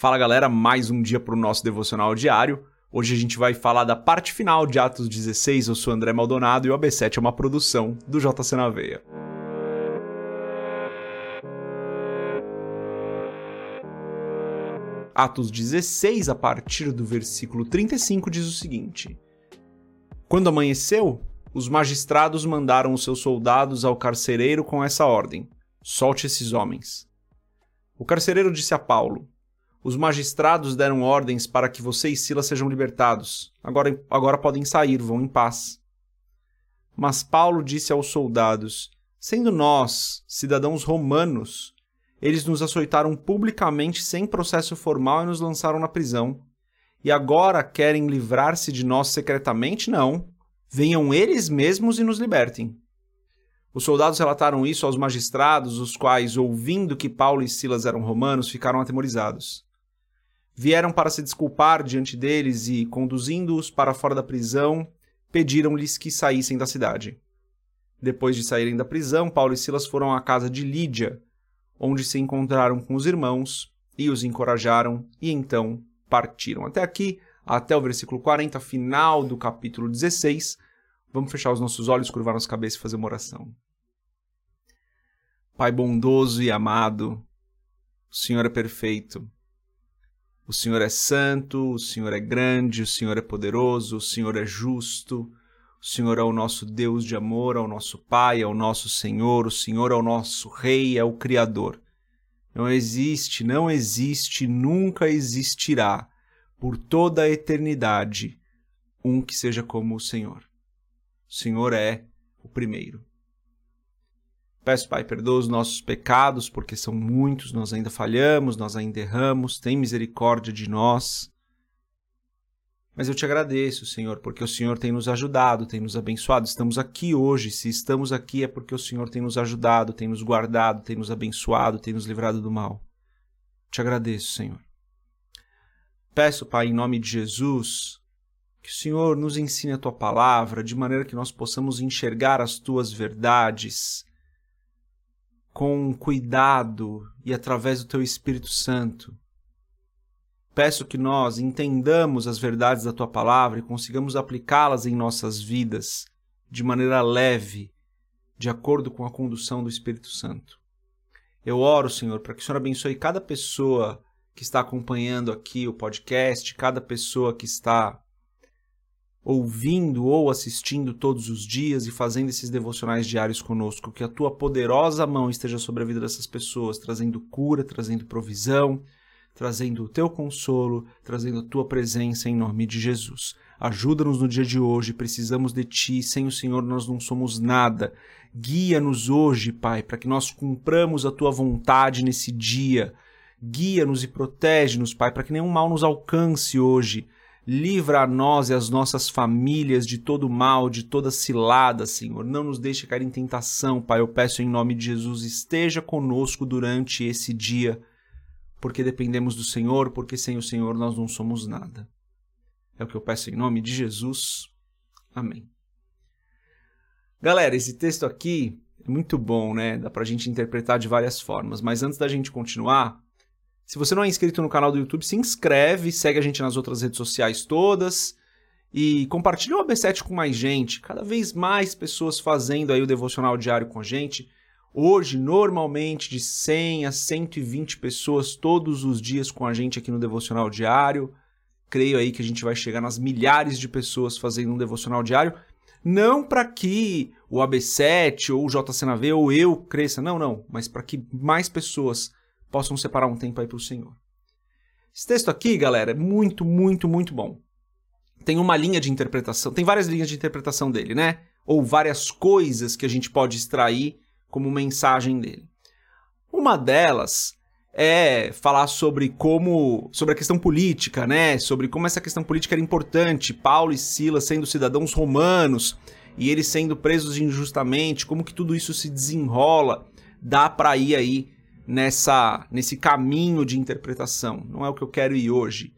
Fala galera, mais um dia para o nosso devocional diário. Hoje a gente vai falar da parte final de Atos 16. Eu sou André Maldonado e o AB7 é uma produção do JC na Veia. Atos 16, a partir do versículo 35, diz o seguinte: Quando amanheceu, os magistrados mandaram os seus soldados ao carcereiro com essa ordem: Solte esses homens. O carcereiro disse a Paulo: os magistrados deram ordens para que você e Silas sejam libertados. Agora, agora podem sair, vão em paz. Mas Paulo disse aos soldados: Sendo nós, cidadãos romanos, eles nos açoitaram publicamente sem processo formal e nos lançaram na prisão. E agora querem livrar-se de nós secretamente? Não. Venham eles mesmos e nos libertem. Os soldados relataram isso aos magistrados, os quais, ouvindo que Paulo e Silas eram romanos, ficaram atemorizados vieram para se desculpar diante deles e, conduzindo-os para fora da prisão, pediram-lhes que saíssem da cidade. Depois de saírem da prisão, Paulo e Silas foram à casa de Lídia, onde se encontraram com os irmãos e os encorajaram, e então partiram. Até aqui, até o versículo 40, final do capítulo 16. Vamos fechar os nossos olhos, curvar nossa cabeça e fazer uma oração. Pai bondoso e amado, o Senhor é perfeito. O Senhor é santo, o Senhor é grande, o Senhor é poderoso, o Senhor é justo, o Senhor é o nosso Deus de amor, é o nosso Pai, é o nosso Senhor, o Senhor é o nosso Rei, é o Criador. Não existe, não existe, nunca existirá, por toda a eternidade, um que seja como o Senhor. O Senhor é o primeiro. Peço, Pai, perdoa os nossos pecados, porque são muitos, nós ainda falhamos, nós ainda erramos, tem misericórdia de nós. Mas eu te agradeço, Senhor, porque o Senhor tem nos ajudado, tem nos abençoado. Estamos aqui hoje. Se estamos aqui é porque o Senhor tem nos ajudado, tem nos guardado, tem nos abençoado, tem nos livrado do mal. Te agradeço, Senhor. Peço, Pai, em nome de Jesus, que o Senhor nos ensine a tua palavra de maneira que nós possamos enxergar as tuas verdades com cuidado e através do teu Espírito Santo. Peço que nós entendamos as verdades da tua palavra e consigamos aplicá-las em nossas vidas de maneira leve, de acordo com a condução do Espírito Santo. Eu oro, Senhor, para que o Senhor abençoe cada pessoa que está acompanhando aqui o podcast, cada pessoa que está ouvindo ou assistindo todos os dias e fazendo esses devocionais diários conosco, que a tua poderosa mão esteja sobre a vida dessas pessoas, trazendo cura, trazendo provisão, trazendo o teu consolo, trazendo a tua presença em nome de Jesus. Ajuda-nos no dia de hoje, precisamos de ti, sem o Senhor nós não somos nada. Guia-nos hoje, Pai, para que nós cumpramos a tua vontade nesse dia. Guia-nos e protege-nos, Pai, para que nenhum mal nos alcance hoje Livra a nós e as nossas famílias de todo mal, de toda cilada, Senhor. Não nos deixe cair em tentação, Pai. Eu peço em nome de Jesus, esteja conosco durante esse dia, porque dependemos do Senhor, porque sem o Senhor nós não somos nada. É o que eu peço em nome de Jesus. Amém. Galera, esse texto aqui é muito bom, né? Dá pra gente interpretar de várias formas, mas antes da gente continuar, se você não é inscrito no canal do YouTube, se inscreve, segue a gente nas outras redes sociais todas e compartilha o AB7 com mais gente. Cada vez mais pessoas fazendo aí o devocional diário com a gente. Hoje, normalmente, de 100 a 120 pessoas todos os dias com a gente aqui no devocional diário. Creio aí que a gente vai chegar nas milhares de pessoas fazendo um devocional diário. Não para que o AB7 ou o JCNV ou eu cresça, não, não, mas para que mais pessoas possam separar um tempo aí para o Senhor. Esse texto aqui, galera, é muito, muito, muito bom. Tem uma linha de interpretação, tem várias linhas de interpretação dele, né? Ou várias coisas que a gente pode extrair como mensagem dele. Uma delas é falar sobre como sobre a questão política, né? Sobre como essa questão política era importante, Paulo e Silas sendo cidadãos romanos e eles sendo presos injustamente, como que tudo isso se desenrola, dá para ir aí nessa nesse caminho de interpretação. Não é o que eu quero ir hoje.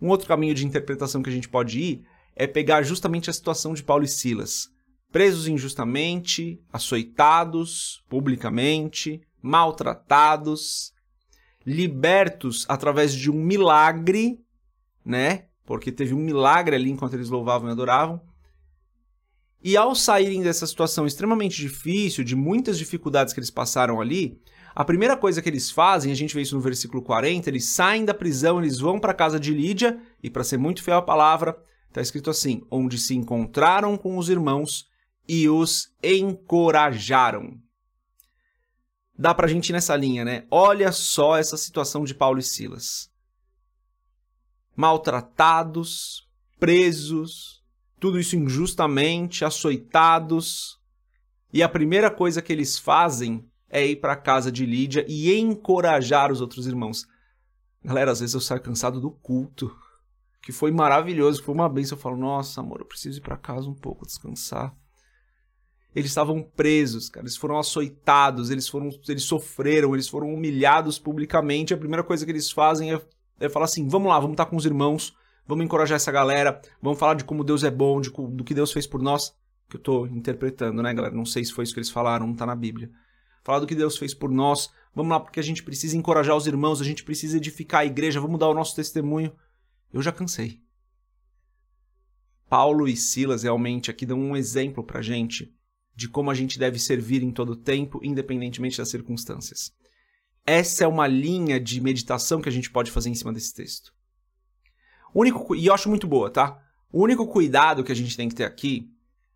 Um outro caminho de interpretação que a gente pode ir é pegar justamente a situação de Paulo e Silas, presos injustamente, açoitados publicamente, maltratados. libertos através de um milagre, né? Porque teve um milagre ali enquanto eles louvavam e adoravam. E ao saírem dessa situação extremamente difícil, de muitas dificuldades que eles passaram ali, a primeira coisa que eles fazem, a gente vê isso no versículo 40, eles saem da prisão, eles vão para a casa de Lídia, e para ser muito fiel à palavra, está escrito assim: onde se encontraram com os irmãos e os encorajaram. Dá para a gente ir nessa linha, né? Olha só essa situação de Paulo e Silas. Maltratados, presos, tudo isso injustamente, açoitados. E a primeira coisa que eles fazem é ir para a casa de Lídia e encorajar os outros irmãos. Galera, às vezes eu saio cansado do culto, que foi maravilhoso, foi uma bênção. Eu falo, nossa, amor, eu preciso ir para casa um pouco, descansar. Eles estavam presos, cara, eles foram açoitados, eles foram, eles sofreram, eles foram humilhados publicamente. A primeira coisa que eles fazem é, é falar assim: vamos lá, vamos estar com os irmãos, vamos encorajar essa galera, vamos falar de como Deus é bom, de, do que Deus fez por nós. Que eu tô interpretando, né, galera? Não sei se foi isso que eles falaram, não tá na Bíblia. Falar do que Deus fez por nós. Vamos lá, porque a gente precisa encorajar os irmãos, a gente precisa edificar a igreja, vamos dar o nosso testemunho. Eu já cansei. Paulo e Silas realmente aqui dão um exemplo pra gente de como a gente deve servir em todo tempo, independentemente das circunstâncias. Essa é uma linha de meditação que a gente pode fazer em cima desse texto. O único, e eu acho muito boa, tá? O único cuidado que a gente tem que ter aqui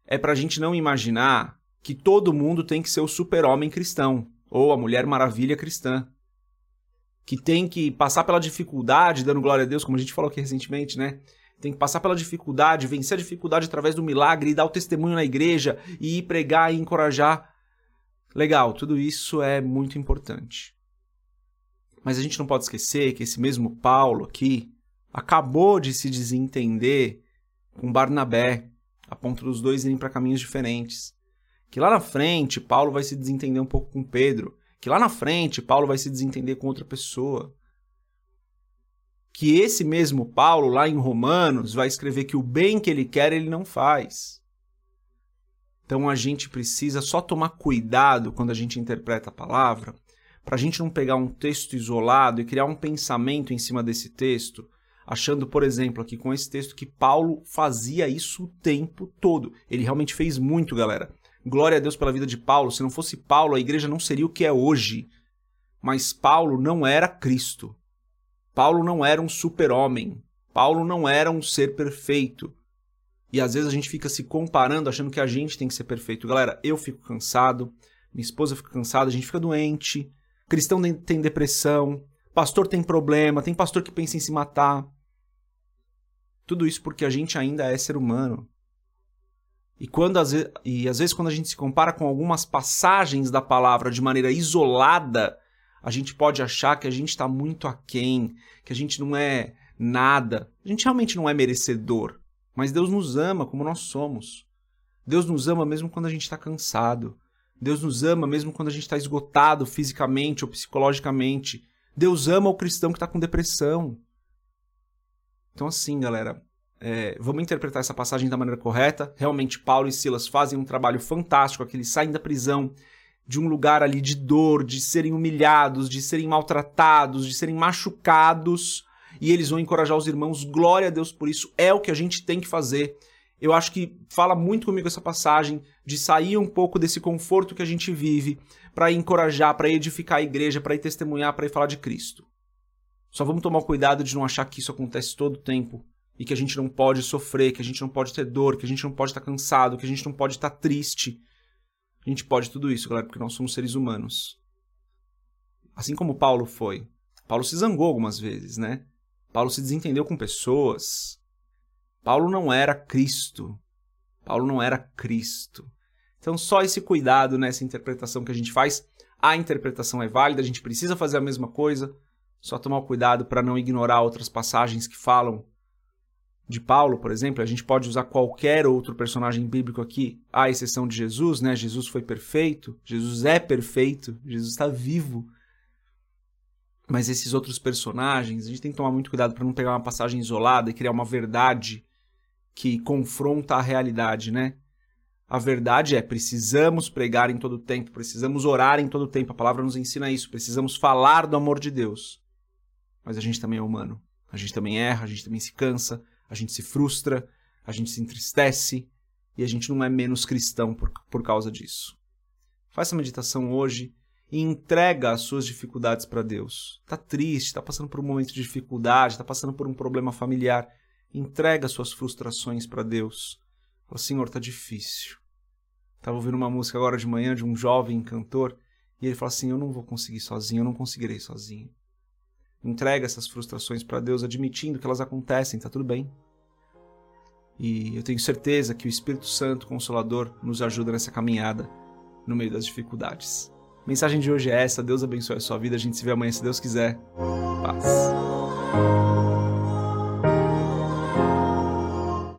é para a gente não imaginar que todo mundo tem que ser o super-homem cristão ou a mulher maravilha cristã. Que tem que passar pela dificuldade, dando glória a Deus, como a gente falou aqui recentemente, né? tem que passar pela dificuldade, vencer a dificuldade através do milagre e dar o testemunho na igreja e pregar e encorajar. Legal, tudo isso é muito importante. Mas a gente não pode esquecer que esse mesmo Paulo aqui acabou de se desentender com Barnabé, a ponto dos dois irem para caminhos diferentes. Que lá na frente Paulo vai se desentender um pouco com Pedro, que lá na frente Paulo vai se desentender com outra pessoa que esse mesmo Paulo, lá em Romanos, vai escrever que o bem que ele quer, ele não faz. Então a gente precisa só tomar cuidado quando a gente interpreta a palavra, para a gente não pegar um texto isolado e criar um pensamento em cima desse texto, achando, por exemplo, aqui com esse texto que Paulo fazia isso o tempo todo. Ele realmente fez muito, galera. Glória a Deus pela vida de Paulo. Se não fosse Paulo, a igreja não seria o que é hoje. Mas Paulo não era Cristo. Paulo não era um super-homem. Paulo não era um ser perfeito. E às vezes a gente fica se comparando, achando que a gente tem que ser perfeito. Galera, eu fico cansado, minha esposa fica cansada, a gente fica doente, cristão tem depressão, pastor tem problema, tem pastor que pensa em se matar. Tudo isso porque a gente ainda é ser humano. E, quando, às vezes, e às vezes quando a gente se compara com algumas passagens da palavra de maneira isolada, a gente pode achar que a gente está muito aquém, que a gente não é nada. A gente realmente não é merecedor. Mas Deus nos ama como nós somos. Deus nos ama mesmo quando a gente está cansado. Deus nos ama mesmo quando a gente está esgotado fisicamente ou psicologicamente. Deus ama o cristão que está com depressão. Então, assim, galera, é, vamos interpretar essa passagem da maneira correta. Realmente, Paulo e Silas fazem um trabalho fantástico aqui. Eles saem da prisão de um lugar ali de dor, de serem humilhados, de serem maltratados, de serem machucados, e eles vão encorajar os irmãos. Glória a Deus por isso, é o que a gente tem que fazer. Eu acho que fala muito comigo essa passagem de sair um pouco desse conforto que a gente vive para encorajar, para edificar a igreja, para ir testemunhar, para ir falar de Cristo. Só vamos tomar cuidado de não achar que isso acontece todo o tempo e que a gente não pode sofrer, que a gente não pode ter dor, que a gente não pode estar cansado, que a gente não pode estar triste a gente pode tudo isso, galera, porque nós somos seres humanos. Assim como Paulo foi. Paulo se zangou algumas vezes, né? Paulo se desentendeu com pessoas. Paulo não era Cristo. Paulo não era Cristo. Então, só esse cuidado nessa interpretação que a gente faz. A interpretação é válida, a gente precisa fazer a mesma coisa. Só tomar cuidado para não ignorar outras passagens que falam de Paulo, por exemplo, a gente pode usar qualquer outro personagem bíblico aqui, à exceção de Jesus, né? Jesus foi perfeito, Jesus é perfeito, Jesus está vivo. Mas esses outros personagens, a gente tem que tomar muito cuidado para não pegar uma passagem isolada e criar uma verdade que confronta a realidade, né? A verdade é, precisamos pregar em todo tempo, precisamos orar em todo tempo. A palavra nos ensina isso. Precisamos falar do amor de Deus. Mas a gente também é humano. A gente também erra, a gente também se cansa, a gente se frustra, a gente se entristece e a gente não é menos cristão por, por causa disso. Faça a meditação hoje e entrega as suas dificuldades para Deus. Está triste, está passando por um momento de dificuldade, está passando por um problema familiar. Entrega as suas frustrações para Deus. Fala, Senhor, está difícil. Estava ouvindo uma música agora de manhã de um jovem cantor e ele fala assim: Eu não vou conseguir sozinho, eu não conseguirei sozinho. Entrega essas frustrações para Deus, admitindo que elas acontecem, está tudo bem. E eu tenho certeza que o Espírito Santo Consolador nos ajuda nessa caminhada no meio das dificuldades. A mensagem de hoje é essa. Deus abençoe a sua vida. A gente se vê amanhã se Deus quiser. Paz.